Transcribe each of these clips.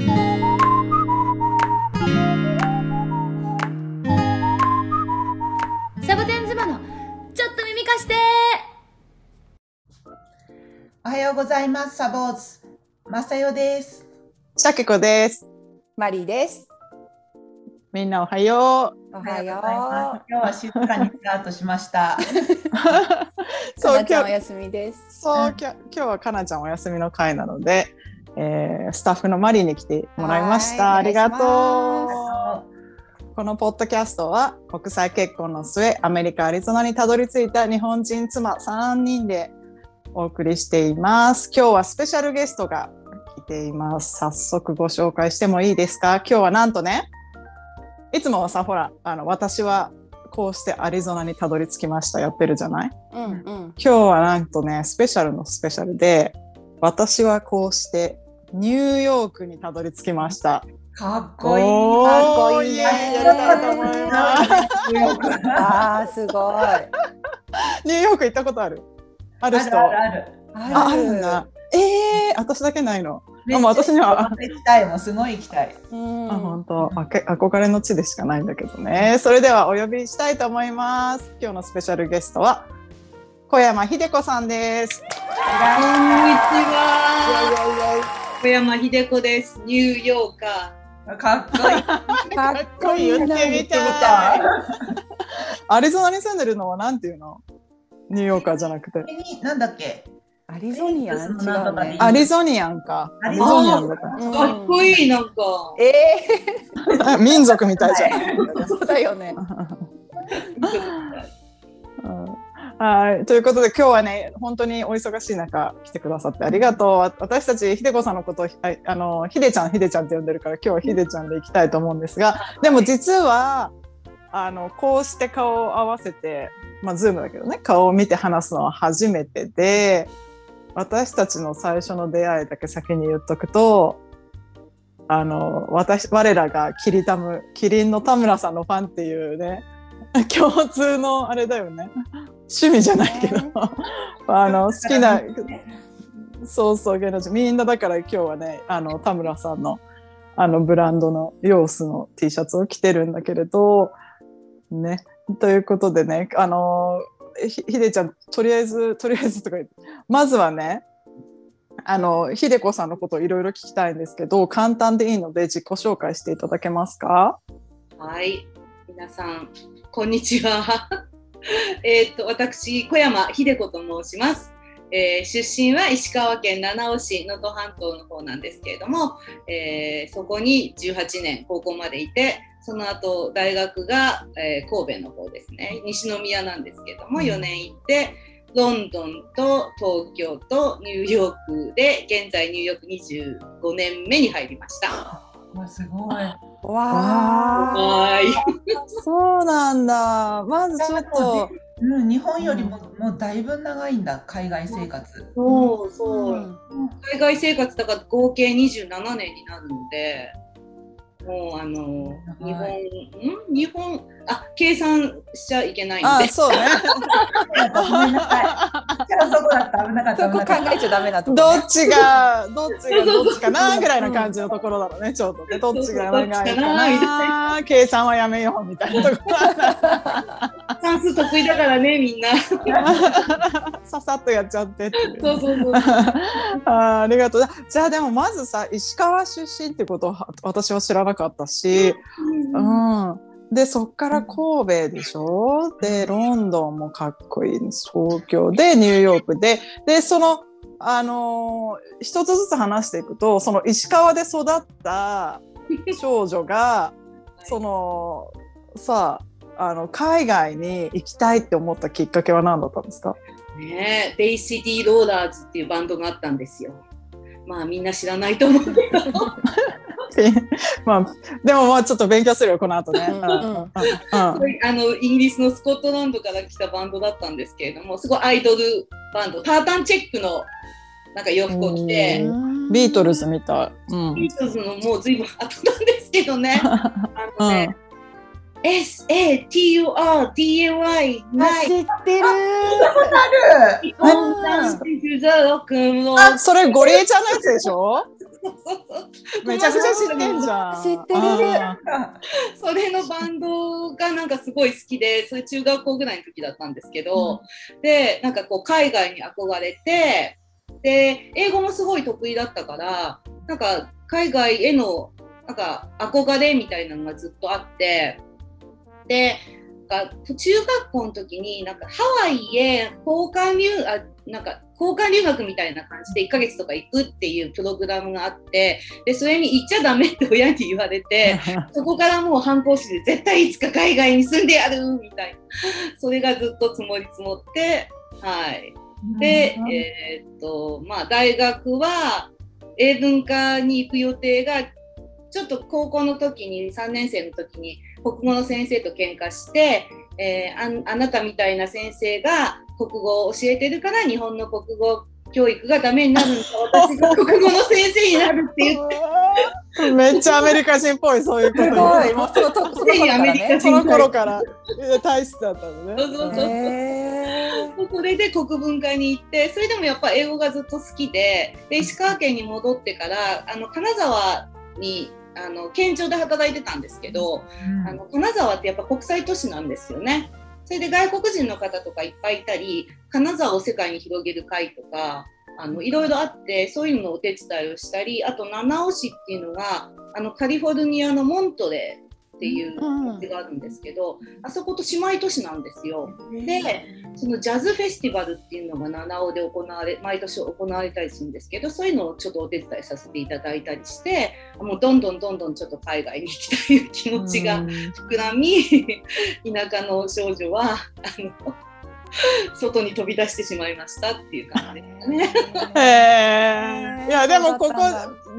サボテン妻のちょっと耳貸しておはようございます。サボーズ。まさよです。しゃけこです。マリーです。みんなおはよう。おはようよございます。今日は静かにスタートしました。う。そう、かなちゃん今日、お休みです。そう、今日はかなちゃんお休みの会なので、えースタッフのマリーに来てもらいました。はいありがとおう。このポッドキャストは国際結婚の末、アメリカ・アリゾナにたどり着いた日本人妻3人でお送りしています。今日はスペシャルゲストが来ています。早速ご紹介してもいいですか？今日はなんとね、いつもはさ、ほら、あの私はこうしてアリゾナにたどり着きましたやってるじゃない？うんうん。今日はなんとね、スペシャルのスペシャルで、私はこうしてニューヨークにたどり着きました。かっこいい。かっこいいやりたいと思います。ああ、すごい。あニューヨーク行ったことある？ある人？あるあるある。ああるんだ。ええー、私だけないの？あもう私には行きたい。もうすごい行きたい。うんあ本当あけ憧れの地でしかないんだけどね。それではお呼びしたいと思います。今日のスペシャルゲストは小山秀子さんです。小山秀子です。ニューヨーカかっこいい。か かっこいい言ってみたい。アリゾナに住んでるのはなんていうの？ニューヨーカーじゃなくて。になんだっけ？アリゾニアン違うね。アリゾニアンか。アリゾゾニアンだか。かっこいい、なんか。えら。民族みたいじゃん。えー、そうだよね。はい。ということで今日はね、本当にお忙しい中来てくださってありがとう。私たち、ひでこさんのことを、あの、ひでちゃん、ひでちゃんって呼んでるから今日はひでちゃんで行きたいと思うんですが、でも実は、あの、こうして顔を合わせて、まあ、ズームだけどね、顔を見て話すのは初めてで、私たちの最初の出会いだけ先に言っとくと、あの、私、我らがキリタム、キリンの田村さんのファンっていうね、共通のあれだよね。趣味じゃないけど、あの、好きな、そうそう、芸能人。みんなだから今日はね、あの、田村さんの、あの、ブランドのヨースの T シャツを着てるんだけれど、ね。ということでね、あの、ひひでちゃん、とりあえず、とりあえずとかまずはね、あの、ひでこさんのことをいろいろ聞きたいんですけど、簡単でいいので自己紹介していただけますか？はい。皆さん、こんにちは。えーっと、私、小山秀子と申します。えー出身は石川県七尾市能登半島の方なんですけれども、えーそこに18年高校までいてその後大学が、えー神戸の方ですね西宮なんですけども4年行ってロンドンと東京とニューヨークで現在ニューヨーク25年目に入りました。もうすごい。わあ。はーい。そうなんだ。まずちょっと、うん、日本よりも、もうだいぶ長いんだ。海外生活。そうそう、うん海外生活だから合計27年になるので、もうあの日本、ん？日本あ計算しちゃいけないんで、あそうね。ごめんなさい。じゃあそこだった。危なかった。そこ考えちゃダメどね。っちが、どっちがどっちかなぐらいの感じのところだろうね、ちょっとね。どっちが長いかな計算はやめようみたいなところ。算数得意だからねみんな。ささっとやっちゃってっていうそうそうそう。あーありがとう。じゃあでもまずさ、石川出身ってことは私は知らなかったし、うん。で、そっから神戸でしょ？で、ロンドンもかっこいい。東京で、ニューヨークで。で、その、あのー一つずつ話していくと、その石川で育った 少女が、その、さあ、あの、海外に行きたいって思ったきっかけは何だったんですか？ねえ、ベイシティローダーズっていうバンドがあったんですよ。まあみんな知らないと思うけど。まあ、でもまあちょっと勉強するよ、この後ね。うんうん。うん。うん。うん。あのイギリスのスコットランドから来たバンドだったんですけれどもすごいアイドルバンド。タータンチェックのなんか洋服を着て。ビートルズみたい。うん。ビートルズのもう随分後なんですけどね。あのね、あない知ってる。あ、それゴリエちゃんのやつでしょ？めちゃくちゃ知ってんじゃん。知ってる。あそれのバンドがなんかすごい好きでそれ中学校ぐらいの時だったんですけど、でなんかこう海外に憧れてで英語もすごい得意だったからなんか海外へのなんか憧れみたいなのがずっとあってでか中学校の時になんかハワイへ交換留あなんか交換留学みたいな感じで1ヶ月とか行くっていうプログラムがあってでそれに行っちゃダメって親に言われて そこからもう反抗心で絶対いつか海外に住んでやるみたいなそれがずっと積もり積もってはい。で、うんえーっとまあ大学は英文科に行く予定がちょっと高校の時に3年生の時に国語の先生と喧嘩して、えーあんあなたみたいな先生が国語を教えてるから日本の国語教育がダメになるんだ私が国語の先生になるって言ってめっちゃアメリカ人っぽいそういうことすごいもうそのとそアメリカねその頃から体質だったのね。そうそうそうへそれで国文科に行ってそれでもやっぱ英語がずっと好きでで石川県に戻ってからあの金沢にあの県庁で働いてたんですけど、あの金沢ってやっぱ国際都市なんですよね。それで外国人の方とかいっぱいいたり金沢を世界に広げる会とかあのいろいろあってそういうののお手伝いをしたりあと七尾市っていうのがあのカリフォルニアのモントレーっていう土地があるんですけど、あそこと姉妹都市なんですよ。でそのジャズフェスティバルっていうのが七尾で行われ毎年行われたりするんですけどそういうのをちょっとお手伝いさせていただいたりしてもうどんどんどんどんちょっと海外に行きたいという気持ちが膨らみ 田舎の少女はあの 外に飛び出してしまいましたっていう感じですかね。へえ。いやでもここ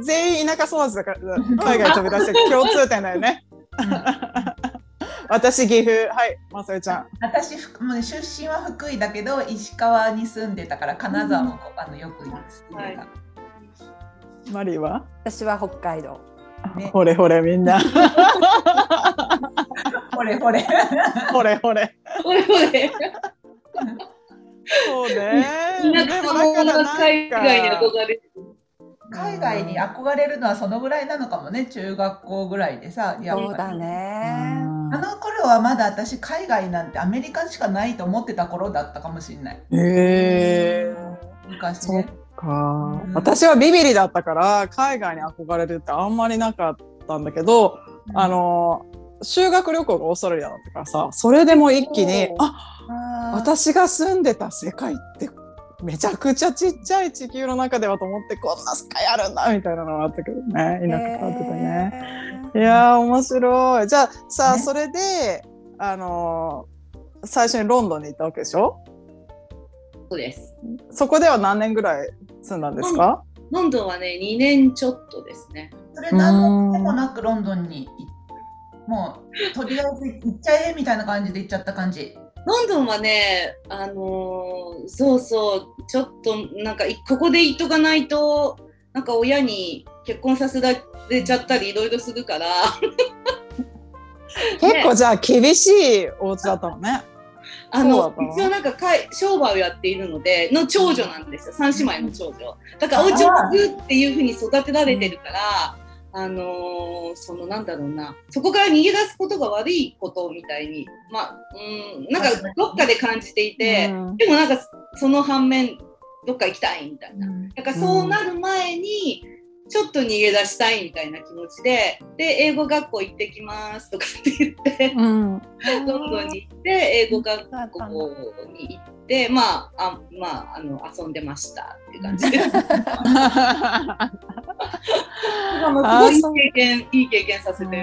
全員田舎育ちだから海外飛び出して共通点だよね。私岐阜はいまさえちゃん。私ふもうね出身は福井だけど石川に住んでたから金沢もあのよく行ってた、はいマリーは？私は北海道ねほれほれみんな。ほれほれほれほれ。これもねそうね。田舎の者が海外に憧れてる海外に憧れるのはそのぐらいなのかもね中学校ぐらいでさやっぱり。そうだね。あの頃はまだ私海外なんてアメリカしかないと思ってた頃だったかもしれない。へえ。そっ昔ね。か、うん。私はビビリだったから海外に憧れるってあんまりなかったんだけど、あの修学旅行がオーストラリアだったからさそれでも一気にあ私が住んでた世界ってめちゃくちゃちっちゃい地球の中ではと思ってこんな世界あるんだみたいなのがあったけどね田舎変わってたね。いやー面白い。じゃあさあ、ねそれであのー最初にロンドンに行ったわけでしょ？そうです。そこでは何年ぐらい住んだんですか、ロンドンはね2年ちょっとですね。それ何でもなくロンドンに行もうとりあえず行っちゃえみたいな感じで行っちゃった感じロンドンはね、あのーそうそう、ちょっとなんかいここで言っとかないと、なんか親に結婚させられちゃったりいろいろするから、結構じゃあ厳しいお家だったのね。あの一応なんかかい商売をやっているので、の長女なんですよ、三姉妹の長女。だからお家を作るっていうふうに育てられてるから、あのーそのなんだろうな、そこから逃げ出すことが悪いことみたいに、まあ、うん、なんかどっかで感じていて、うん。でもなんかその反面どっか行きたいみたいな。うん。だからそうなる前にちょっと逃げ出したいみたいな気持ちで、で英語学校行ってきますとかって言って、うん。ロンドンに行って英語学校に行って、まああまああの遊んでましたっていう感じ。です。あすごいいい経験いい経験させてじ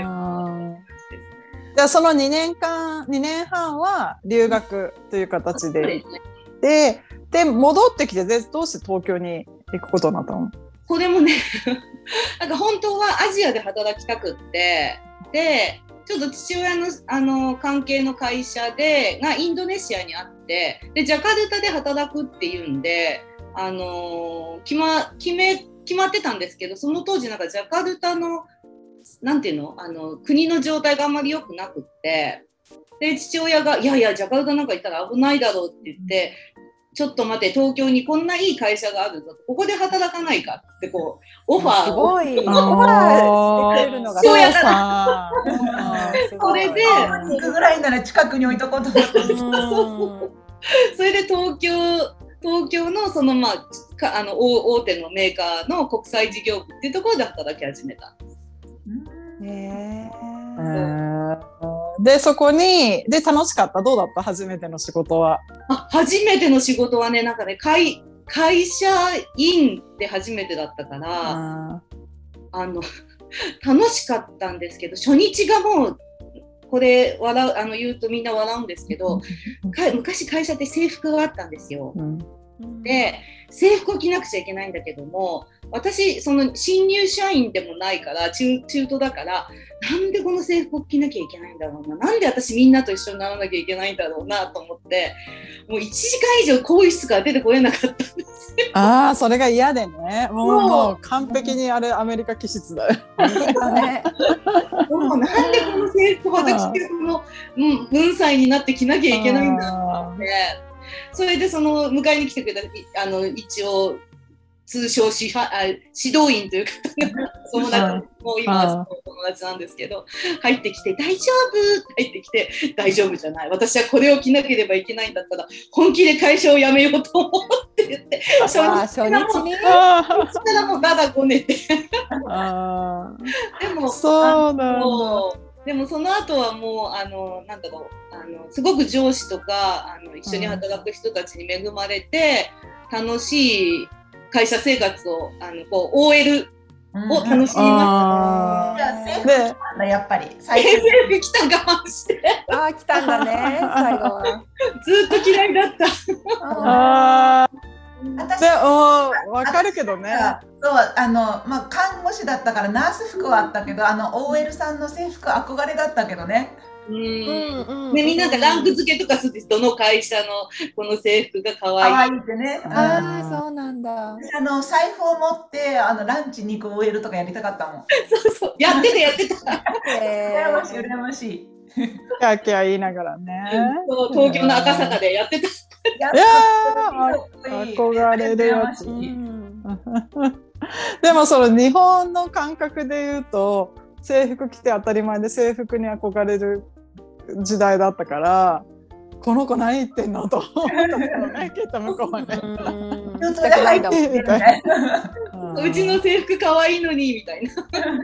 ゃあその2年間2年半は留学という形でですね。でで戻ってきてでどうして東京に行くことになったの？これもね なんか本当はアジアで働きたくってでちょっと父親のあの関係の会社でがインドネシアにあってでジャカルタで働くっていうんで、あの決ま決め決まってたんですけどその当時なんかジャカルタのなていうのあの国の状態があんまり良くなくってで父親が「いやいやジャカルタなんか行ったら危ないだろう」って言ってちょっと待って東京にこんないい会社があるぞここで働かないかってこうオファすーをごい。オフあァーしてくれるのが。そうやそうさすごいそれで行くぐらいなら近くに置いとこうと思って。うんそれで東京東京のそのまあかあの大大手のメーカーの国際事業部っていうところで働き始めた。ねえーでそこにで楽しかった？どうだった？初めての仕事は。あ初めての仕事はねなんかね会会社員って初めてだったから、ああの 楽しかったんですけど初日がもうこれ笑うあの言うとみんな笑うんですけど、か昔会社って制服があったんですよ。ーうん。で制服を着なくちゃいけないんだけども私その新入社員でもないから中中途だからなんでこの制服を着なきゃいけないんだろうななんで私みんなと一緒にならなきゃいけないんだろうなと思ってもう1時間以上更衣室から出てこれなかったんですよ。ああそれが嫌でねもう完璧にあれアメリカ気質だよ。ねもうなんでこの制服を私がこの、うん、文才になって着なきゃいけないんだろうってそれでその迎えに来てくれたいあの一応通称支配あ指導員という方が友達もう今は友達なんですけど入ってきて「大丈夫?」って入ってきて「大丈夫じゃない私はこれを着なければいけないんだったら本気で会社を辞めようと思う」って言って初あ日初日に？あそしたらもうだだこねてあでもそうなんでもその後はもうあのなんだろうあのすごく上司とかあの一緒に働く人たちに恵まれて、楽しい会社生活をあのこう OL を楽しみました。あじゃあ制服で着たんだやっぱり最初平成来た我慢してあー来たんだね 最後は。ずっと嫌いだった。あ私ーでも分かるけどね。そうあのまあ看護師だったからナース服はあったけどあの OL さんの制服憧れだったけどねうん。うんでみんながランク付けとかするどの会社のこの制服が可可愛い。愛いってね。うん。ああそうなんだ。あの財布を持ってあのランチに行く OL とかやりたかったもん。そうそう。やってたやってた。へ羨ましいー羨ましい。キャーキャー言いながらね。そう東京の赤坂でやってた。いや憧れるやつ でもその日本の感覚で言うと制服着て当たり前で制服に憧れる時代だったからこの子何言ってんのと思ったけどねきっと向こうはね。うん。ちょっとで入ってきてるねうちの制服可愛いのにみたい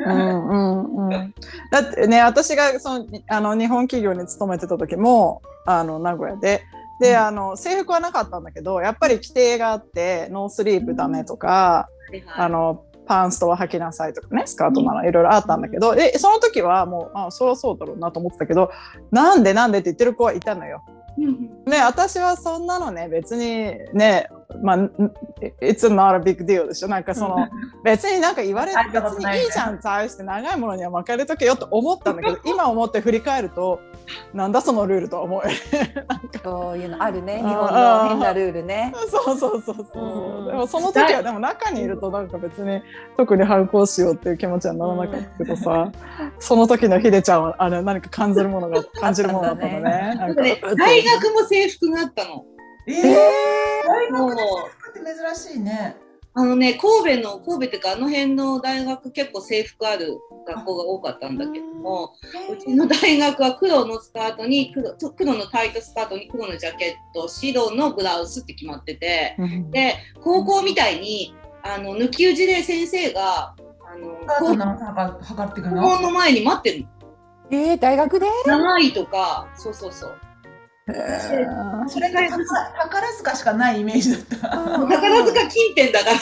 な。うん。うん。うん、だってね私がそのあの日本企業に勤めてた時もあの名古屋でで、あの制服はなかったん。だけどやっぱり規定があってノースリーブダメとか、あのパンストは履きなさいとかねスカートならいろいろあったんだけど、でその時はもうあそりゃそうだろうなと思ってたけどなんでなんでって言ってる子はいたのよ。うん。ね私はそんなのね別にねまあ、ん It's not a big deal でしょ。なんかその別になんか言われ別にいいじゃん対して長いものには巻かれとけよと思ったんだけど 今思って振り返るとなんだそのルールとは思う。そういうのあるね。日本の変なルールね。そうそうそうそうう。ん。でもその時はでも中にいるとなんか別に特に反抗しようっていう気持ちはならなかったけどさその時のひでちゃんはあれ何か感じるものが 感じるものだったのね。大学も制服があったの。えー、大学で制服って珍しいね。あのね神戸の神戸っていうかあの辺の大学結構制服ある学校が多かったんだけどもうちの大学は黒のスカートに黒黒のタイトスカートに黒のジャケット白のブラウスって決まっててで高校みたいにあの抜き打ちで先生があのスカート校の前に待ってるの。えー、大学で？長いとかそうそうそう。それが宝宝塚しかないイメージだった。宝塚近辺だから。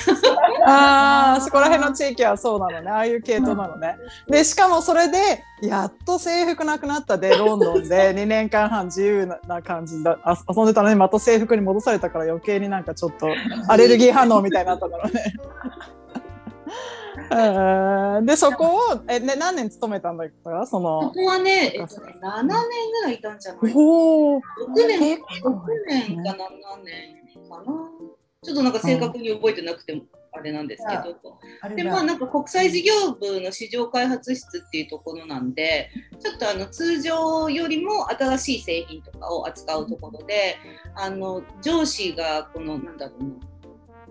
ああそこら辺の地域はそうなのねああいう系統なのね。でしかもそれでやっと制服なくなったでロンドンで 2年間半自由な感じだあ遊んでたのにまた制服に戻されたから余計になんかちょっとアレルギー反応みたいになったんだろうね。うんでそこをえ、ね、何年勤めたんだった？そこの。こはね、えっとね、7年ぐらいいたんじゃない？おー ?6 年、結構6年か7年かな。ちょっとなんか正確に覚えてなくても、あれなんですけど。あれだでまあなんか国際事業部の市場開発室っていうところなんでちょっとあの通常よりも新しい製品とかを扱うところであの上司がこのなんだろうな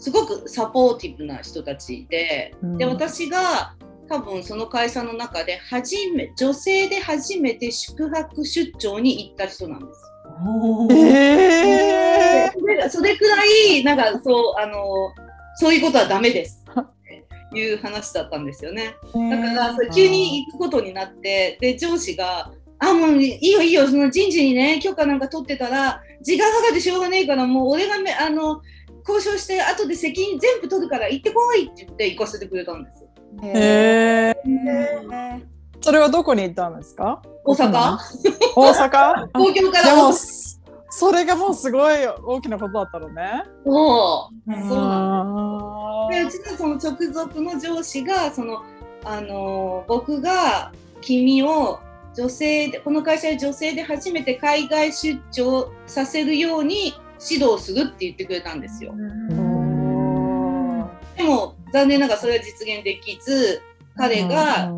すごくサポーティブな人たちでで私が多分その会社の中で初め女性で初めて宿泊出張に行った人なんです。おーえそれくらいなんかそうあのそういうことはダメですっていう話だったんですよね。だから急に行くことになってで上司が「あもういいよいいよその人事にね許可なんか取ってたら時間かかってしょうがないからもう俺がめあの交渉して後で責任全部取るから行ってこい」って言って行かせてくれたんです。えー、へそれはどこに行ったんですか？大阪？大阪？東京かでもら大阪それがもうすごい大きなことだったのね。そう。うんそうあでうちのその直属の上司がその、あのー僕が君を女性でこの会社で女性で初めて海外出張させるように指導するって言ってくれたんですよ。でも残念ながらそれは実現できず彼が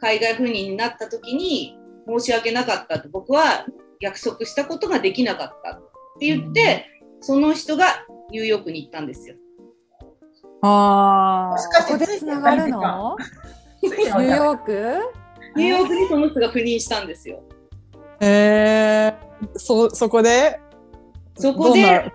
海外赴任になった時に申し訳なかったと僕は約束したことができなかったって言って、その人がニューヨークに行ったんですよ。あもしかここでつながるの？ニューヨーク？ニューヨークにその人が赴任したんですよ。えー、そそこで？そこで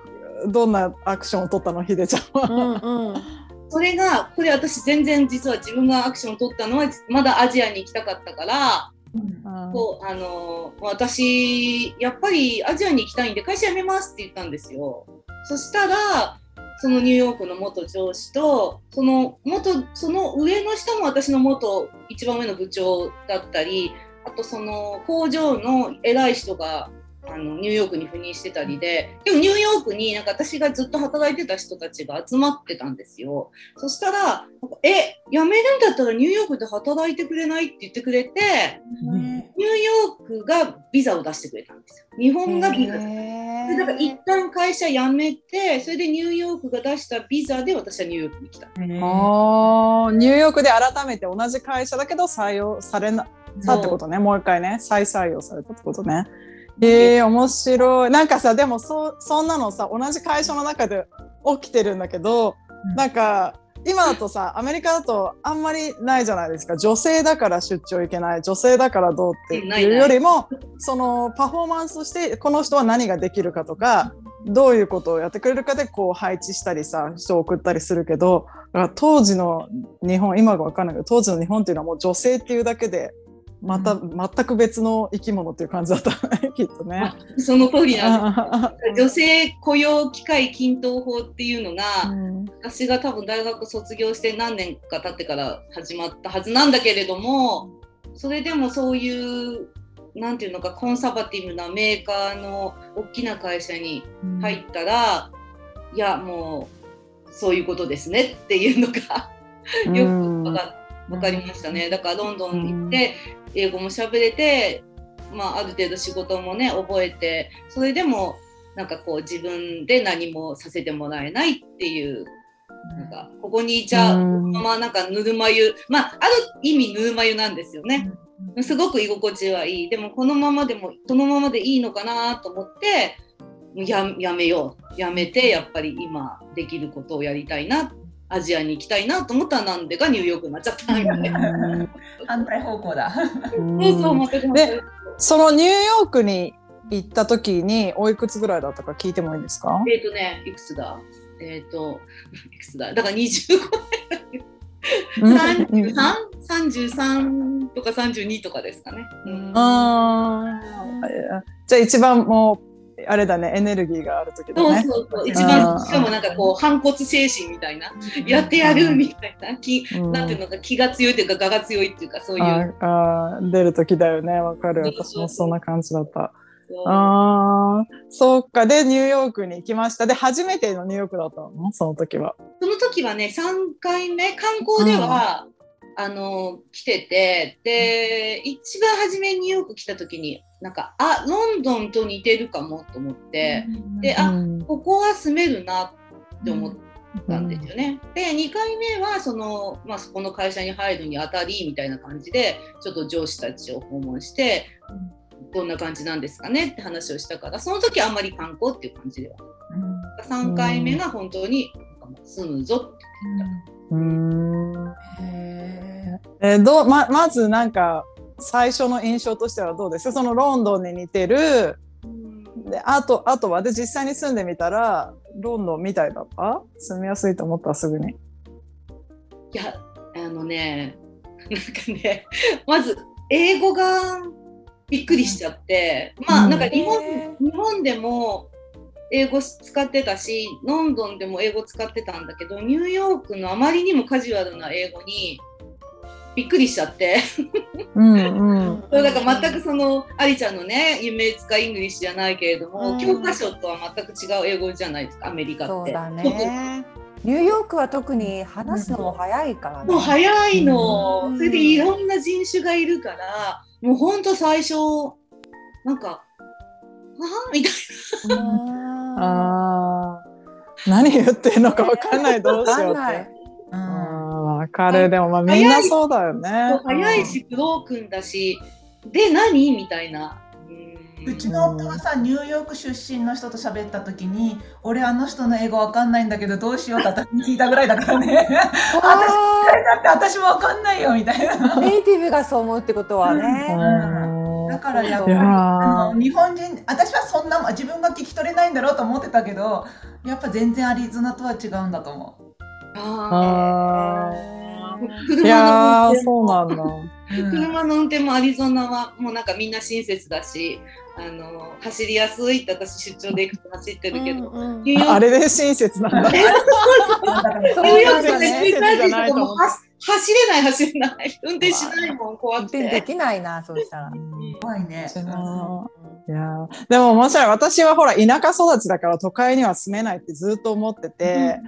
どんなどんなアクションを取ったのひでちゃんは？うんうんそれがこれ私全然実は自分がアクションを取ったのはまだアジアに行きたかったからうんこうあの私やっぱりアジアに行きたいんで会社辞めますって言ったんですよ。そしたらそのニューヨークの元上司とその元その上の人も私の元一番上の部長だったりあとその工場の偉い人があのニューヨークに赴任してたりででもニューヨークになんか私がずっと働いてた人たちが集まってたんですよ。そしたらなんか「え辞めるんだったらニューヨークで働いてくれない?」って言ってくれて。ねニューヨークがビザを出してくれたんですよ。日本がビザ。へでだから一旦会社辞めて、それでニューヨークが出したビザで私はニューヨークに来た。あーニューヨークで改めて同じ会社だけど採用されなたってことねもう一回ね再採用されたってことね。えー、面白い。なんかさでもそそんなのさ同じ会社の中で起きてるんだけど、うん。なんか今だとさアメリカだとあんまりないじゃないですか。女性だから出張行けない。女性だからどうっていうよりもそのパフォーマンスとしてこの人は何ができるかとかどういうことをやってくれるかでこう配置したりさ人を送ったりするけどだから当時の日本今が分かんないけど当時の日本っていうのはもう女性っていうだけでまた、全く別の生き物っていう感じだった。ね きっとね。その通りなんあです。女性雇用機会均等法っていうのが、うん。私が多分大学卒業して何年か経ってから始まったはずなんだけれども、それでもそういう、なんていうのか、コンサバティブなメーカーの大きな会社に入ったら、いやもうそういうことですねっていうのがよく分か分かりましたね。だからロンドンに行って英語も喋れて、まあ、ある程度仕事もね覚えてそれでもなんかこう自分で何もさせてもらえないっていうなんかここにいちゃううんままなんかぬるま湯まあある意味ぬるま湯なんですよね。すごく居心地はいい。でもこのままでもこのままでいいのかなと思ってややめよう。やめてやっぱり今できることをやりたいなアジアに行きたいなと思ったらなんでかニューヨークになっちゃったみたいな。反対方向だ。うん。そうそう全くでそのニューヨークに行った時においくつぐらいだったか聞いてもいいですか？えっ、とねいくつだ？えっ、と いくつだ？だから25うん。うん 33?33 とか32とかですかね。うん。あー。じゃあ一番もうあれだねエネルギーがある時だそうね。そうそう。一あ番ーしかもなんかこう反骨精神みたいな。やってやるみたいな気うん。なんていうのか気が強いというか我が強いっていうかそういう。ああー出る時だよね。わかる。私もそんな感じだった。ああそうか。でニューヨークに行きました。で初めてのニューヨークだったの？その時は。その時はね3回目観光では、あの来てて。で一番初めニューヨーク来た時になんかあロンドンと似てるかもと思って、であうん。ここは住めるなって思ったんですよね。で2回目はその、まあ、そこの会社に入るにあたりみたいな感じでちょっと上司たちを訪問してどん。な感じなんですかねって話をしたからその時あんまり観光っていう感じでは。3回目が本当に住むぞってうん。へえーどうままずなんか最初の印象としてはどうです？かそのロンドンに似てる。であとあとは？で実際に住んでみたらロンドンみたいだった？住みやすいと思った？すぐに。いやあのねなんかねまず英語がびっくりしちゃって、まあなんか日本へ日本でも英語使ってたしロンドンでも英語使ってたんだけどニューヨークのあまりにもカジュアルな英語にびっくりしちゃって。うんうん。そうだから全くそのアリちゃんのね夢使い English じゃないけれども、うん。教科書とは全く違う英語じゃないですかアメリカって。そうだね。ニューヨークは特に話すのも早いからね。もう早いの、うん。それでいろんな人種がいるからもうほんと最初なんか「あみたいうんあー。何言ってんのか分かんない。どうしようってかる。でもまあみんなそうだよね。な早いし工藤君だし。で何？みたいな。うちの夫がさニューヨーク出身の人と喋った時に「俺あの人の英語わかんないんだけどどうしよう」って私に聞いたぐらいだからね。だあって私もわかんないよみたいな。ーネイティブがそう思うってことはうね。ん。だからやっぱりあの日本人私はそんな自分が聞き取れないんだろうと思ってたけどやっぱ全然アリゾナとは違うんだと思ああー。ーいやー車の運転も。そうなんだ。う、うん。車の運転もアリゾナはもうなんかみんな親切だしあの走りやすいって私出張で行くと走ってるけど、うんうん。あれで親切なんだ。ニューヨークでそうなんだね新幹線とかも走れない走れない。運転しないもん怖運くて。転できないな、そうしたら。怖いね。いやー。でも面白い私はほら田舎育ちだから都会には住めないってずっと思ってて、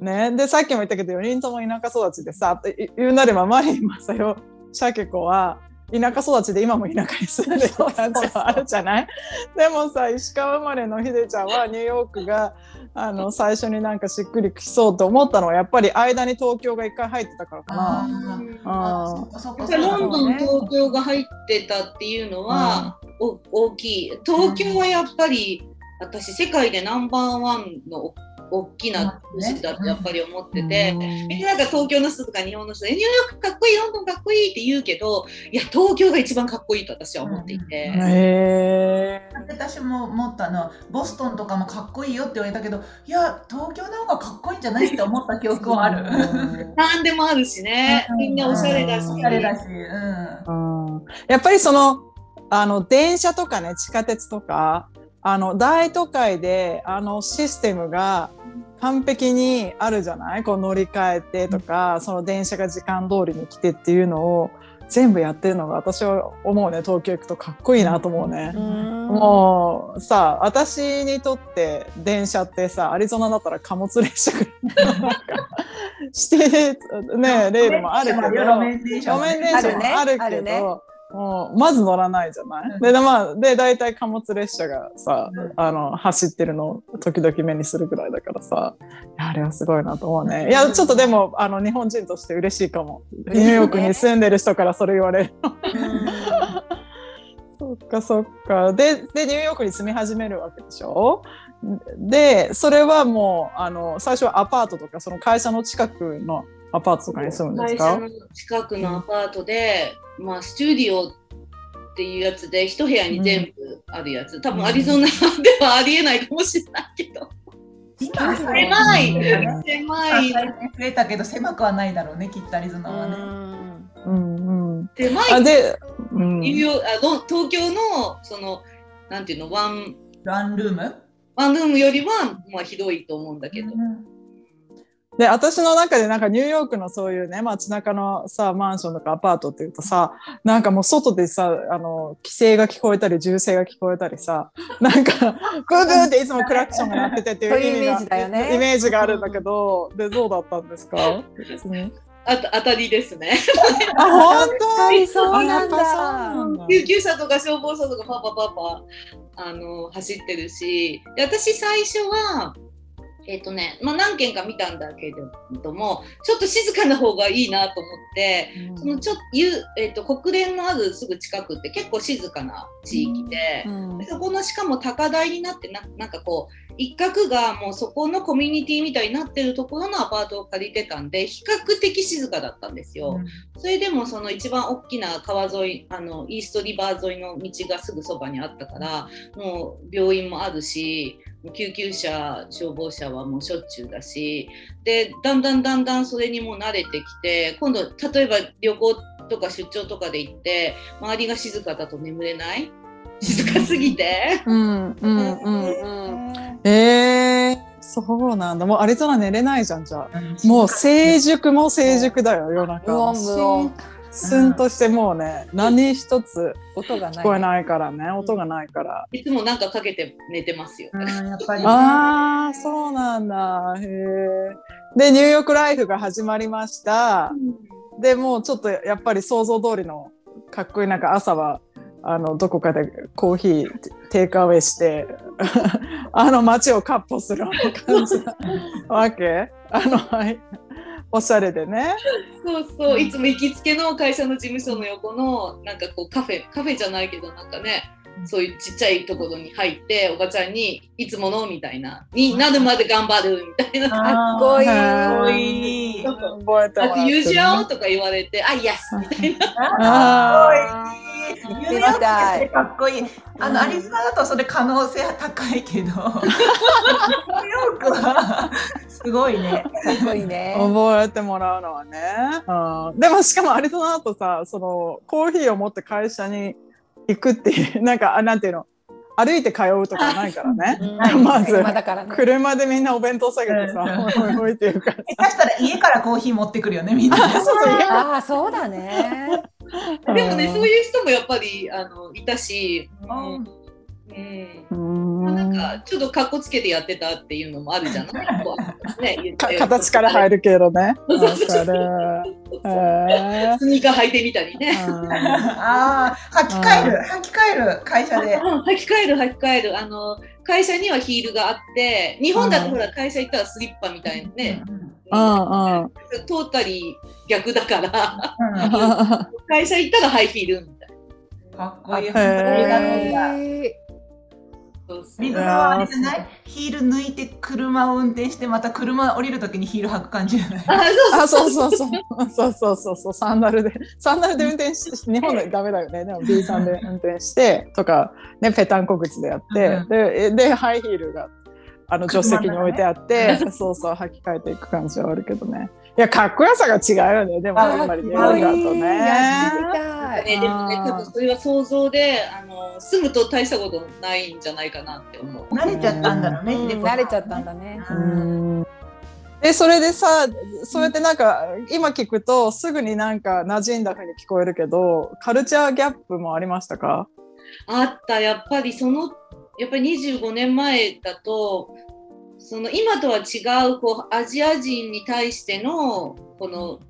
ね、でさっきも言ったけど4人とも田舎育ちでさい言うなればマリンマサヨシャケ子は田舎育ちで今も田舎に住んでる感じはあるじゃない？でもさ石川生まれのひでちゃんはニューヨークがあの最初になんかしっくりきそうと思ったのはやっぱり間に東京が一回入ってたからかあな。ロンドン、東京が入ってたっていうのは、お大きい。東京はやっぱり、私、世界でナンバーワンの大きな都市だってやっぱり思ってて、みん。ななんか東京の人とか日本の人で、ニューヨークかっこいい、ロンドンかっこいいって言うけど、いや、東京が一番かっこいいと私は思っていて。へ私も思ったの。ボストンとかもかっこいいよって言われたけどいや東京の方がかっこいいんじゃないって思った記憶はある。なん。でもあるしね、みんなおしゃれだし。うんおしゃれだし、うん。うん。やっぱりそのあの電車とかね地下鉄とかあの大都会であのシステムが完璧にあるじゃない？こう乗り換えてとか、その電車が時間通りに来てっていうのを全部やってるのが私は思うね。東京行くとかっこいいなと思うね。もうさ私にとって電車ってさアリゾナだったら貨物列車指定ねレールもあるけど路面電車路もあるけどもうまず乗らないじゃない？うんででまあで大体貨物列車がさ、うんあの走ってるのを時々目にするぐらいだからさあれはすごいなと思うね。いやちょっとでもあの日本人として嬉しいかも。ニューヨークに住んでる人からそれ言われる。そっかそっか。ででニューヨークに住み始めるわけでしょ？でそれはもうあの最初はアパートとかその会社の近くのアパートとかに住むんですか？会社の近くのアパートで、まあ、スタジオっていうやつで一部屋に全部あるやつ、多分アリゾナではありえないかもしれないけど、狭い。ね狭い。増えたけど狭くはない。だろうねきっとアリゾナはね。うんうん。狭い。あで、うん、ニューヨークあロ東京のそのなんてい。うのワンワンルーム？ワンルームよりは、まあ、広い。と思うんだけど、で私の中でなんかニューヨークのそういうね街中のさマンションとかアパートっていうとさなんかもう外でさあの規制が聞こえたり銃声が聞こえたりさなんかグーグーっていつもクラクションが鳴っててっていう そういうイメー意味がジだよね。イメージがあるんだけどでどうだったんですか？あと当たりですね。あ本当？りそうなんだ。なんだ。救急車とか消防車とかパパパパあの走ってるし。で私最初はえっ、とね、まあ、何件か見たんだけれどもちょっと静かな方がいいなと思ってそのちょっとゆ、えっと国連のあるすぐ近くって結構静かな地域で。うんでそこのしかも高台になってななんかこう一角がもうそこのコミュニティみたいになってるところのアパートを借りてたんで比較的静かだったんですよ。それでもその一番大きな川沿いあのイーストリバー沿いの道がすぐそばにあったからもう病院もあるし救急車消防車はもうしょっちゅうだしでだんだんだんだんそれにも慣れてきて今度例えば旅行とか出張とかで行って周りが静かだと眠れない？静かすぎて？うんうんうんうん。えー、そうなんだ。もうアリゾナ寝れないじゃんじゃあ。もう成熟も成熟だよ夜中。無音無音。スンとしてもうね何一つ音がない。聞こえないからね音がないから。いつもなんかかけて寝てますよ。うんやっぱり。ああそうなんだ。へえ。でニューヨークライフが始まりました。でもうちょっとやっぱり想像通りのかっこいいなんか朝はあのどこかでコーヒーテイクアウェイして あの街をかっ歩するような感じなわけあのはいおしゃれでね。そうそう、いつも行きつけの会社の事務所の横のなんかこうカフェカフェじゃないけどなんかねそういうちっちゃいところに入っておばちゃんにいつものみたいなになるまで頑張るみたいな。かっこいいかっこいい。覚ってあると友情とか言われて、あ、イエスみたいな。あニューヨークってかっこいい。あの、アリゾナだとそれ可能性は高いけど、ニューヨークはすごいね。かっこいいね。覚えてもらうのはね。うん、でもしかもアリゾナだとさそのコーヒーを持って会社に行くっていう なんかあなんていうの？歩いて通うとかないからね。うんまず今だからね。車でみんなお弁当下げてさ、うんおいっていうか。下手したら家からコーヒー持ってくるよね、みんな。そうそうああ、そうだね。でもね、そうういう人もやっぱりあのいたし、うん。まあなんかちょっとかっこつけてやってたっていうのもあるじゃない？ね形から入るけどね。スニーカー履いてみたりね。ああ、履き替える、履き替える、会社で。うん履き替える履き替える。あの会社にはヒールがあって日本だとほら会社行ったらスリッパみたいにね、うんうん。通ったり逆だからうん会社行ったらハイヒールみたいな。かっこいい。へ水はあれじゃない？ヒール抜いて車を運転してまた車降りるときにヒール履く感じじゃない？あ、そうそうそう。そうそうそうそう。サンダルで。サンダルで運転し、日本でダメだよね。でも B さんで運転して、とか、ね、ペタンコ靴でやって、うんで、で、ハイヒールが、あの、助手席に置いてあって、車そうそう、履き替えていく感じはあるけどね。いや、かっこよさが違うよね。でも、あやっぱり日かっこいい本だとね。たい。ね、でもね多分それは想像であの住むと大したことないんじゃないかなって思う。慣れちゃったんだろうね、うんでも慣れちゃったんだね。うそれでさそうやってなんか今聞くとすぐになんか馴染んだふうに聞こえるけどカルチャーギャップもありましたか？あったやっぱりそのやっぱり25年前だとその今とは違うこうアジア人に対してのこの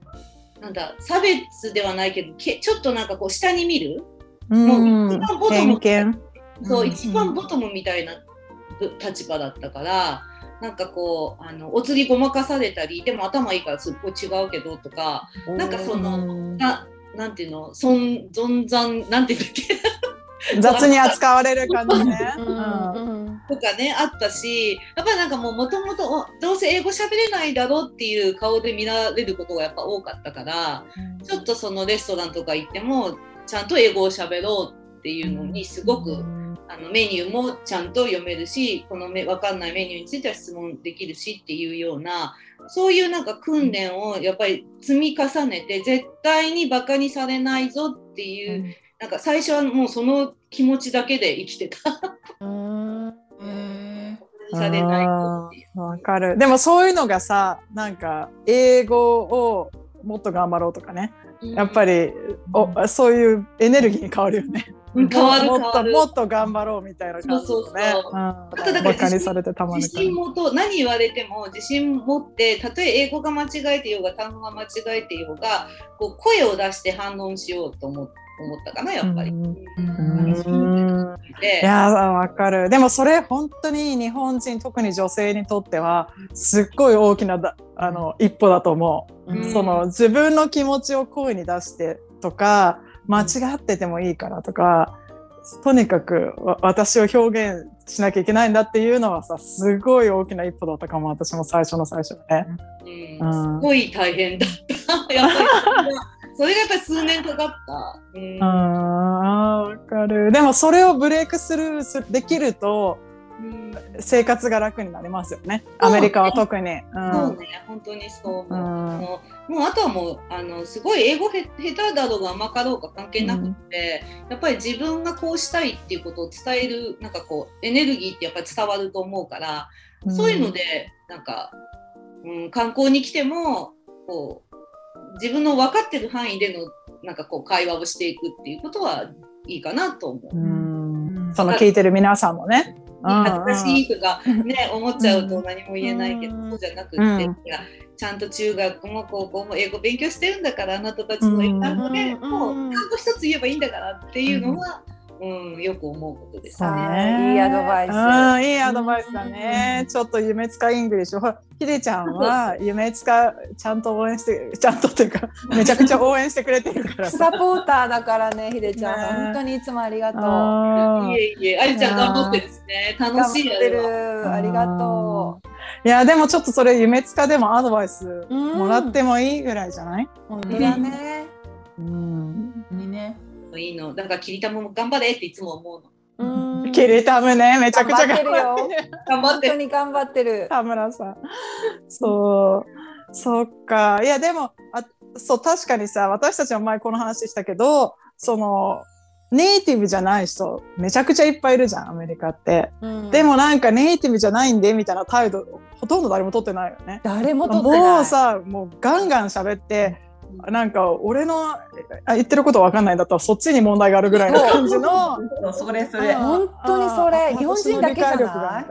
なんだ差別ではないけどけちょっとなんかこう下に見る、もう一番ボトムそう、うん。一番ボトムみたいなぶ立場だったからなんかこうあのお釣りごまかされたりでも頭いいからすっごい違うけどとかなんかそのうん。ななんていうの存存残なんていうんだっけ？雑に扱われる感じね。うん。うんうんとかねあったしやっぱりなんかもうもともとどうせ英語喋れないだろうっていう顔で見られることがやっぱ多かったからちょっとそのレストランとか行ってもちゃんと英語を喋ろうっていうのにすごく、あのメニューもちゃんと読めるしこのめ分かんないメニューについては質問できるしっていうようなそういうなんか訓練をやっぱり積み重ねて絶対にバカにされないぞっていう、なんか最初はもうその気持ちだけで生きてた。うんへされない。わかる。でもそういうのがさ、なんか英語をもっと頑張ろうとかね。やっぱり、おそういうエネルギーに変わるよね。うん変わるもっと変わるもっと頑張ろうみたいな感じそうそうでね。あとだからバカにされてたまるから自信。持とう何言われても自信持ってたとえ英語が間違えてようが単語が間違えてようがこう声を出して反論しようと思っ思ったかなやっぱり。いやーわかる。でもそれ本当に日本人特に女性にとってはすっごい大きなだあの一歩だと思う、うん。その自分の気持ちを声に出してとか間違っててもいいからとかとにかくわ私を表現しなきゃいけないんだっていうのはさすごい大きな一歩だったかも私も最初の最初ね。うん。すごい大変だった。やっぱりそれがやっぱり数年かかった。うん。あーわかる。でもそれをブレイクスルーすできるとうん。生活が楽になりますよね。アメリカは特に。うん。そうね、本当にそう思う。もうあとはもうあのすごい英語へ下手だろうが甘かろうが関係なくて、やっぱり自分がこうしたいっていうことを伝えるなんかこうエネルギーってやっぱり伝わると思うから、そういうのでなんか、うん、観光に来てもこう自分の分かってる範囲でのなんかこう会話をしていくっていうことはいいかなと思う。うん。その聞いてる皆さんもね。恥ずかしいとかね思っちゃうと何も言えないけど、うん。そうじゃなくって、うん。ちゃんと中学も高校も英語勉強してるんだからあなたたちの英語で、うん。もう単語一つ言えばいいんだからっていうのは、うんよく思うことですね。ねいいアドバイスうん、いいアドバイスだね。ちょっと夢使い English。ひでちゃんは夢使ちゃんと応援して、ちゃんとっていうか、めちゃくちゃ応援してくれてるからさ。サポーターだからね、ひでちゃん、ね本当にいつもありがとう。いえいえ、ありちゃん頑張ってですね。楽頑張っしいあてれは。る。ありがといや、でもちょっとそれ夢使でもアドバイスう。うんもらってもいいぐらいじゃない？本当だね。うん。にね。いいの。だから、きりたまも頑張れっていつも思うの。うんキリタムね、めちゃくちゃ頑張ってるよ頑張ってる頑張って本当。に頑張ってる。田村さん。そう。そっか。いや、でも、あそう、確かにさ、私たちも前この話したけど、その、ネイティブじゃない人、めちゃくちゃいっぱいいるじゃん、アメリカって。うんでもなんかネイティブじゃないんで、みたいな態度、ほとんど誰も取ってないよね。誰も取ってない。もうさ、もうガンガン喋って、なんか俺のあ言ってることわかんないんだったらそっちに問題があるぐらいの感じの。それそれ。本当にそれ日本人だけじゃない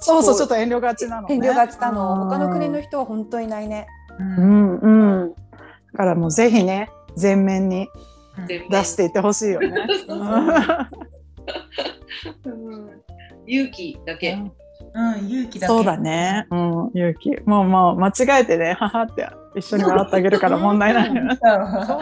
そうそう、ちょっと遠慮がちなのね。遠慮がちなの。うん他の国の人は本当いないね。ううんんうん。だからもうぜひね、全面に出していってほしいよね。勇気だけ。うん、勇気だけ。そうだね。うん、勇気。もうもう間違えてね、母って一緒に笑ってあげるから問題ない。そうそう、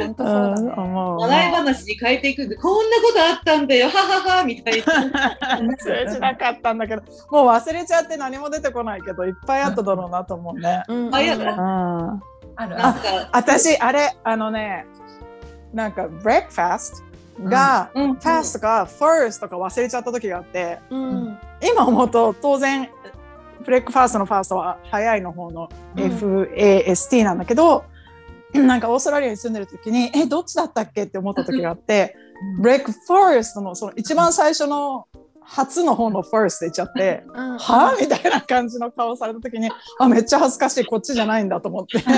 本当うそうだね。笑い話に変えていくんで、こんなことあったんだよ、はははみたいな。通じなかったんだけど、もう忘れちゃって何も出てこないけど、いっぱいあっただろうなと思うね。うんあやだうん。あるなんか、私、あれ、あのね、なんか、breakfast が、うん、fast が first とか忘れちゃった時があって、うん今思うと当然、ブレックファーストのファーストは早いの方の FAST なんだけど、なんかオーストラリアに住んでる時に、え、どっちだったっけって思った時があって、ブレックファーストのその一番最初の初の方の first で言っちゃって、うんはみたいな感じの顔された時に、あ、めっちゃ恥ずかしい、こっちじゃないんだと思って。って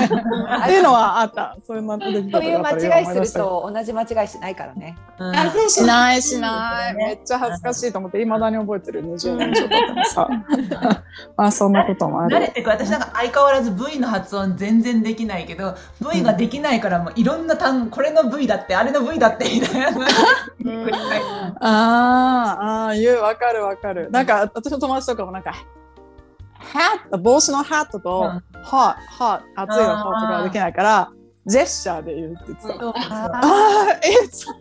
いうのはあった。そういう間違いすると同じ間違いしないからね。うん。しないしない。めっちゃ恥ずかしいと思って、いまだに覚えてる20年以上経ってもさ。まあそんなこともある。慣れてく私なんか相変わらず V の発音全然できないけど V ができないからもういろんな単語これの V だってあれの V だってみたいな あーあー、言う、わかるわかる。なんか私の友達とかもなんか、ハット、帽子のハットと、うん。ハッ、ハッ、熱いのハットができないから、ジェスチャーで言うって言ってた。う。んあああ、えっそう。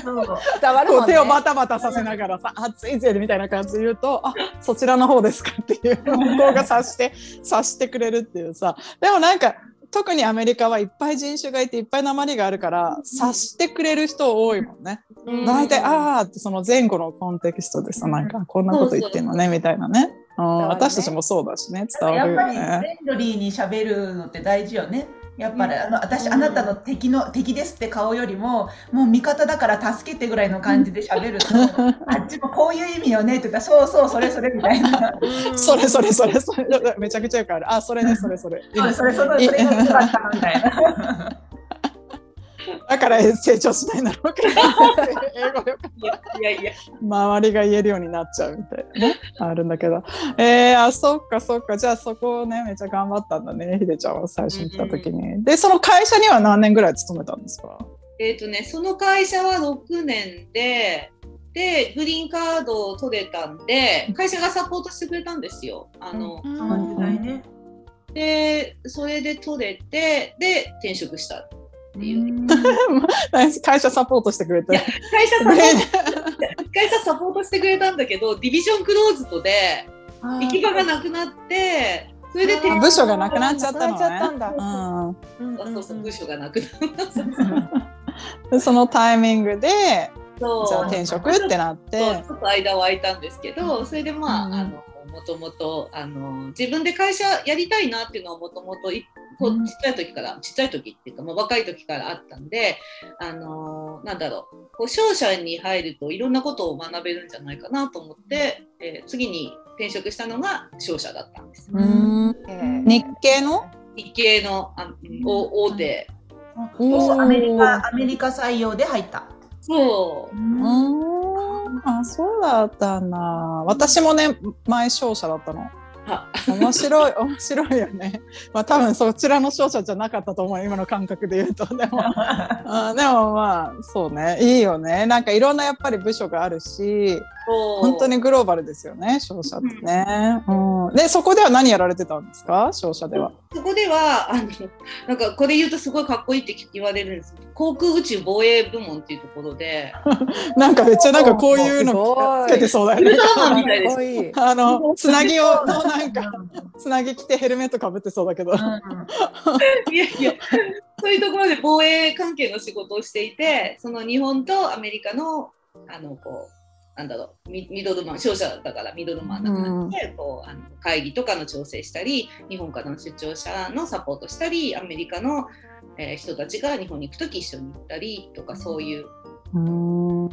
そう。伝わるもんね。こう手をバタバタさせながらさ、熱いぜみたいな感じで言うと、あ、そちらの方ですかっていう、向こうが察して、察してくれるっていうさ。でもなんか、特にアメリカはいっぱい人種がいていっぱい訛りがあるから、察してくれる人多いもんね。うん大体、あーってその前後のコンテキストでさ、なんかこんなこと言ってんのね、みたいなね。うん私たちもそうだしね、伝わるよやっぱりフね。レンドリーに喋るのって大事よね。やっぱり、あの私、あなたの敵の敵ですって顔よりももう味方だから助けてぐらいの感じで喋るとあっちもこういう意味よねって言ったらそうそうそれそれみたいな それそれそれそれ、めちゃくちゃよくある。あ、それね、それそれ。そうそれそのそれが良かったなみたいな。だから成長しないんだろうけど。英語よいやいやいや。周りが言えるようになっちゃうみたいなね、あるんだけど。えー、あ、そっかそっか。じゃあそこをね、めっちゃ頑張ったんだね、ひでちゃんは最初に来た時に。で、その会社には何年ぐらい勤めたんですか？えっ、とね、その会社は6年で、で、グリーンカードを取れたんで、会社がサポートしてくれたんですよ。あの、その時代ね。で、それで取れて、で、転職した。会社サポートしてくれて。会社サポート、会社サポートしてくれたんだけど、ディビジョンクローズドで、行き場がなくなって、それで転部署がなくなっちゃったのなくなっちゃったんね。だ。うん。そうそう部署がなくなった。で そのタイミングでじゃあ転職ってなって。ちょっと間は空いたんですけど、それでまあ、うん。あのもともとあの自分で会社やりたいなっていうのはもともといこうちっちゃい時から、ちっちゃい時っていうかもう若い時からあったんであのなんだろうこう商社に入るといろんなことを学べるんじゃないかなと思って、えー次に転職したのが商社だったんです。うん。えー日系の？日系のあお大手。そうアメリカ、アメリカ採用で入った。そう。うんあそうだったんだ。私もね前商社だったの。あ。面白い面白いよね。まあ多分そちらの商社じゃなかったと思う今の感覚で言うと。でもあ でもまあそうね。いいよね。なんかいろんなやっぱり部署があるし本当にグローバルですよね商社ってね、うん、でそこでは何やられてたんですか？商社では。そこではあのなんかこれ言うとすごいかっこいいって言われるんです航空宇宙防衛部門っていうところで。なんかめっちゃなんかこういうのつけてそうだよね。あのつなぎをのなんかつなぎ着てヘルメットかぶってそうだけど、いやいやそういうところで防衛関係の仕事をしていてその日本とアメリカのあのこうなんだろうミミドルマン商社だからミドルマンなくなって、こうあの会議とかの調整したり日本からの出張者のサポートしたりアメリカの、えー人たちが日本に行く時一緒に行ったりとかそういう。うん。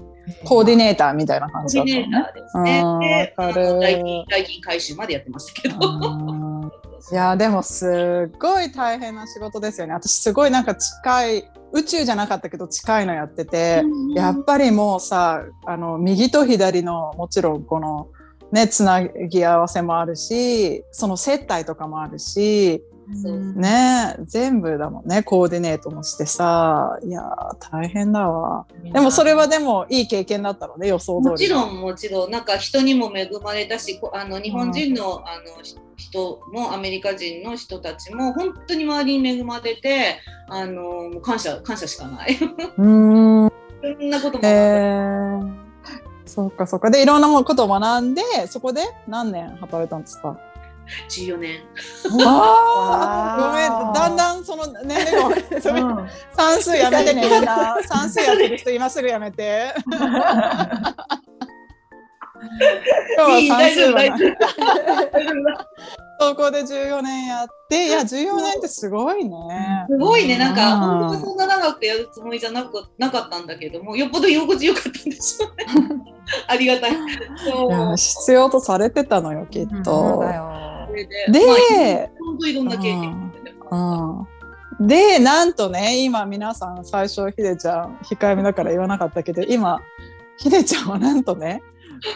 コーディネーターみたいな感じコーディだったのね。ネーターですね。うん。で代金回収までやってましたけど。うんいやでもすっごい大変な仕事ですよね。私すごいなんか近い宇宙じゃなかったけど近いのやってて、やっぱりもうさあの右と左のもちろんこのねつなぎ合わせもあるしその接待とかもあるしそうね全部だもんねコーディネートもしてさいやー大変だわ。でもそれはでもいい経験だったのね予想通り。もちろんもちろんなんか人にも恵まれたしこあの日本人の,、あのひ人もアメリカ人の人たちも本当に周りに恵まれてあの感謝感謝しかない。うーん。そんなことも、へえそうかそうか。でいろんなもことを学んでそこで何年働いたんですか？14年。あー。ごめん。だんだんその年齢がうん。算数やめてね。みんな。算数やってる人今すぐやめて今日は算数はな丈夫。大丈夫そこ で14年やっていや14年ってすごいねすごいね、なんか、うん本当はそんな長くやるつもりじゃなくなかったんだけども、よっぽど居心地よかったんでしょうね。ありがたい。そう必要とされてたのよきっとだ。よ。それで、本当いろんな経験でなんとね今皆さん最初ひでちゃん控えめだから言わなかったけど今ひでちゃんはなんとね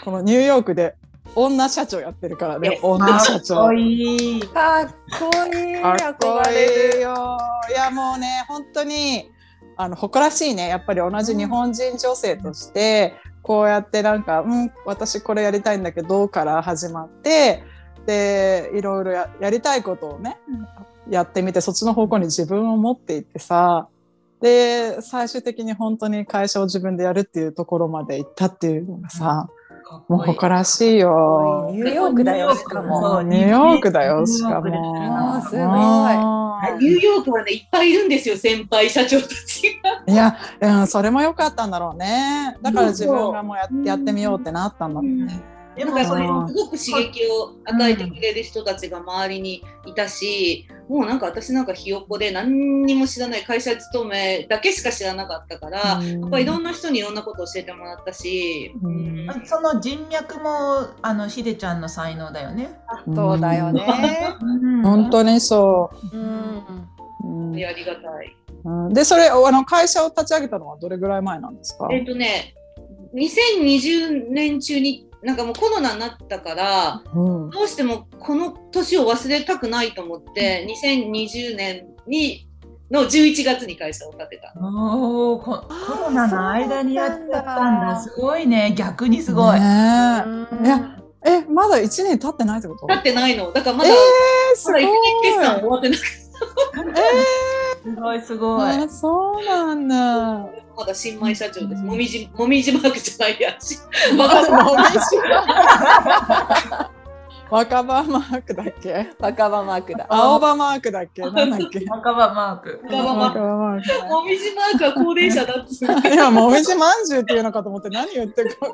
このニューヨークで女社長やってるからねえ女社かっ長こいい。かっこいい。かっこ憧れる。いいよいやもうね本当にあの誇らしいねやっぱり同じ日本人女性として、こうやってなんか「うん私これやりたいんだけど」から始まってでいろいろややりたいことをねやってみてそっちの方向に自分を持っていってさで最終的に本当に会社を自分でやるっていうところまで行ったっていうのがさ、もう誇らしいよ。ニューヨークだよ、しかそも。うニューヨークだよ、しかも。ニューヨークであーすごいニューヨークはね、いっぱいいるんですよ、先輩社長たちが。いや、うん、それも良かったんだろうね。だから自分がもうややってみようってなったんだろうね。でもなんかそれうんすごく刺激を与えてくれる人たちが周りにいたし、もうなんか私なんかひよっこで何にも知らない会社勤めだけしか知らなかったから、うんやっぱりいろんな人にいろんなことを教えてもらったし、うんその人脈もあのひでちゃんの才能だよね。そうだよね。本当にそうん。う。うんありがたい。うんで、それ、あの会社を立ち上げたのはどれぐらい前なんですか？えっ、とね、2020年中になんかもうコロナになったから、うんどうしてもこの年を忘れたくないと思って、2020年にの11月に会社を建てた。おコロナの間にやったんだ。すごいね。逆にすごい。ねうんいやええまだ1年経ってないってこと？建ってないの。だからまだ、えー、すごいまだ1年決算終わってなくて、すごいすごい。あそうなんだ。まだ新米社長です。もみじ、もみじマークじゃないやし。もバカみじ若葉マークだっけ？若葉マークだ。青葉マークだっけ？なんだっけ？若葉マーク。若葉マーク若葉マークもみじマークは高齢者だっつって。いや、もみじまんじゅうっていうのかと思って何言ってるか。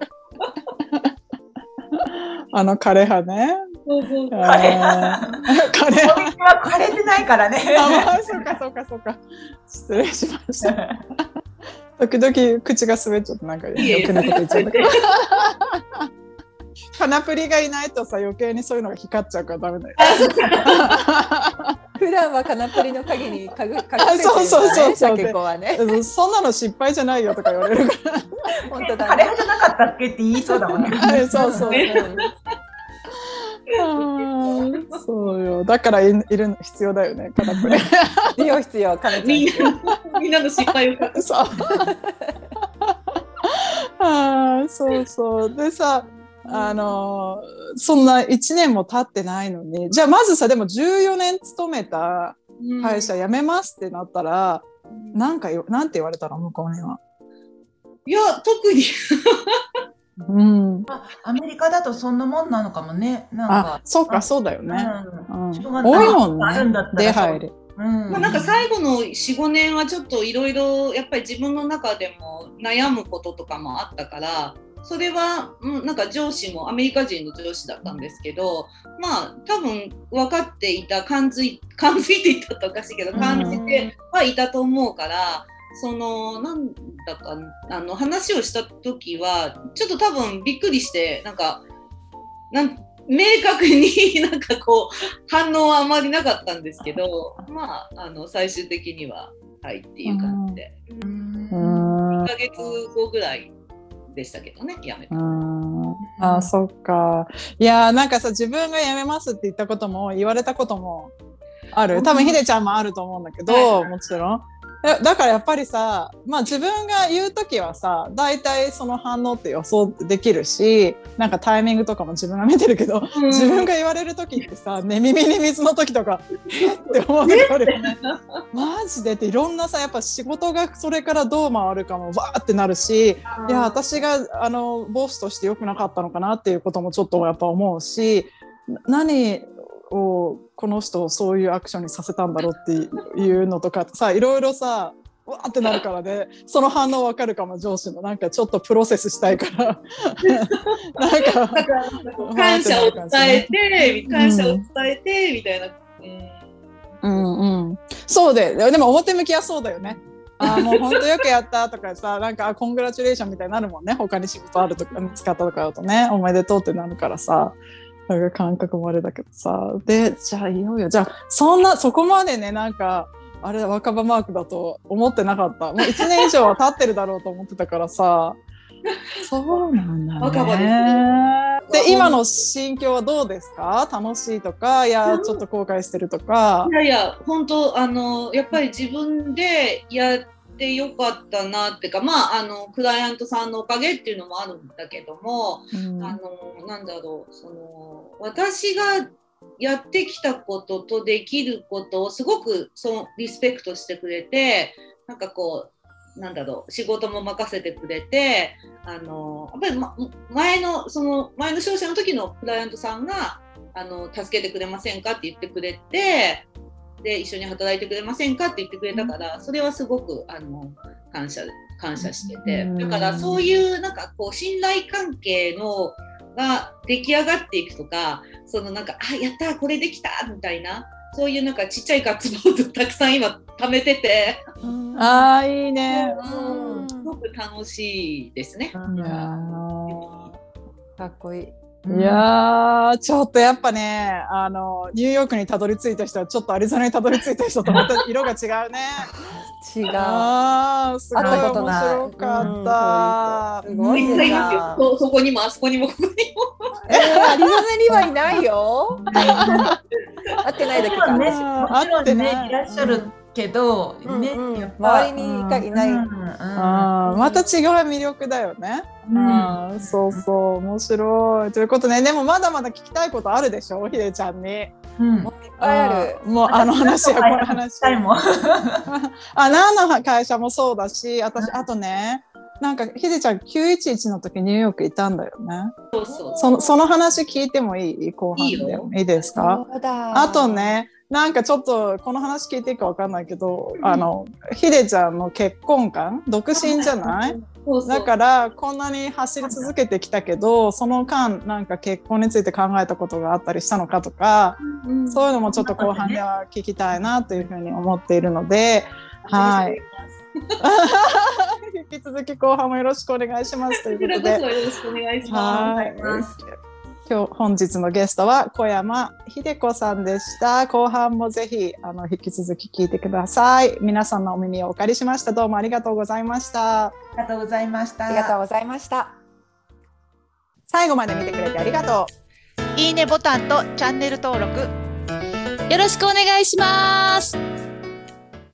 あの枯葉ね。そうそう。枯葉。枯葉。枯れてないからね。あ、まあ、そうかそうかそうか。失礼しました。時々口が滑っちゃってなんか余計なこと言っちゃったけど。カナプリがいないとさ余計にそういうのが光っちゃうからダメだよ。普段はカナプリの影にかぐ隠れてるんだね。そうそうそうそうシャケ子はね。そんなの失敗じゃないよとか言われるか 本当だ枯ね。れじゃなかったっけって言いそうだもんね。ら。はいそうそうそう。そうよ。だからいいる必要だよね、カナプリ。必要必要、カナみん。な、みんなの失敗を。そう。あーそうそう。でさ、あのそんな1年も経ってないのに、じゃあまずさ、でも14年勤めた会社辞めますってなったら、なんかよ、なんて言われたの向こうには。いや、特に。うん。アメリカだとそんなもんなのかもね。なんあか、。そうか、そうだよね。うんうん多いもんあるんだっね、たら出入り。うんまあ、なんか最後の4、5年はちょっといろいろやっぱり自分の中でも悩むこととかもあったから、それは、うん、なんか上司もアメリカ人の上司だったんですけど、まあ多分分かっていた、感づい、感づいていたとおかしいけど、感じてはいたと思うから、その、なんだか、あの、話をした時は、ちょっと多分びっくりして、なんか、なん明確になんかこう反応はあまりなかったんですけどまああの最終的にははいっていう感じで、うんうん1ヶ月後ぐらいでしたけどねやめた。うんあそっか。いやーなんかさ自分が辞めますって言ったことも言われたこともある。多分ひでちゃんもあると思うんだけど、はいもちろん。だだからやっぱりさ、まあ自分が言うときはさ、大体その反応って予想できるし、なんかタイミングとかも自分が見てるけど、自分が言われるときってさ、寝耳に水の時とか、えって思う時あるよね。マジでっていろんなさ、やっぱ仕事がそれからどう回るかもわーってなるし、いや私があのボスとして良くなかったのかなっていうこともちょっとやっぱ思うしな何をこの人をそういうアクションにさせたんだろうっていうのとかさいろいろさわーってなるからね。その反応わかるかも上司の。なんかちょっとプロセスしたいから。なんか感謝を伝えて、感謝を伝えて、みたいな。うん。うん、そうででも表向きはそうだよね。あーもう本当よくやったとかさなんかあコングラチュレーションみたいになるもんね。他に仕事あるとか見つかったとかだとね。おめでとうってなるからさなんか感覚もあれだけどさ。でじゃあいよいよ。じゃあそんなそこまでねなんかあれ若葉マークだと思ってなかった。もう1年以上は経ってるだろうと思ってたからさ。そうなんだね。若葉ですで今の心境はどうですか？楽しいとかいやちょっと後悔してるとか。い。やいや、本当、あの、やっぱり自分でやってよかったなっていうか、まあ、あの、クライアントさんのおかげっていうのもあるんだけども、うん。あの、なんだろう、その、私がやってきたこととできることをすごくそのリスペクトしてくれて、なんかこう、なんだろう、仕事も任せてくれて、あの、やっぱり、ま、前の、その、前の商社の時のクライアントさんが、あの、助けてくれませんかって言ってくれて、で、一緒に働いてくれませんかって言ってくれたから、それはすごく、あの、感謝、感謝してて、だからそういう、なんかこう、信頼関係の、が出来上がっていくとか、そのなんか、あ、やった、これできたみたいな、そういうなんかちっちゃいガッツポーズをたくさん今貯めてて、ああいいね。うん。すごく楽しいですね。いやー。かっこいい。いやーちょっとやっぱねあのニューヨークにたどり着いた人はちょっとアリゾナにたどり着いた人とまた 色が違うね。違う。すごい会ったこと面ない白かった。うんすごいそそこにもあそこにもここにも。えー、アリゾナにはいないよ。会ってないだけか。ね、私もちろんね、いらっしゃるけど、ね、周りにがいない。あーまた違う魅力だよね。うんうん、そうそう、面白い。ということで、でもまだまだ聞きたいことあるでしょ、ひでちゃんに。うんもういっぱいある。ーもうあの話やこの話。したいもん。あ、何の会社もそうだし、私、あとね、なんか、ひでちゃん911の時ニューヨークいたんだよね。そうそう。その、その話聞いてもいい？後半で。いいよいいですか？そうだ。あと。ね、なんかちょっとこの話聞いていいかわかんないけど、あの、ひでちゃんの結婚観、独身じゃない？だからこんなに走り続けてきたけどその間なんか結婚について考えたことがあったりしたのかとかうんそういうのもちょっと後半では聞きたいなというふうに思っているので、はい。引き続き後半もよろしくお願いしますということで。らこそよろしくお願いします。はい。今日本日のゲストは小山秀子さんでした。後半もぜひあの引き続き聞いてください。皆さんのお耳をお借りしました。どうもありがとうございました。ありがとうございました。ありがとうございました。最後まで見てくれてありがとう。いいねボタンとチャンネル登録よろしくお願いします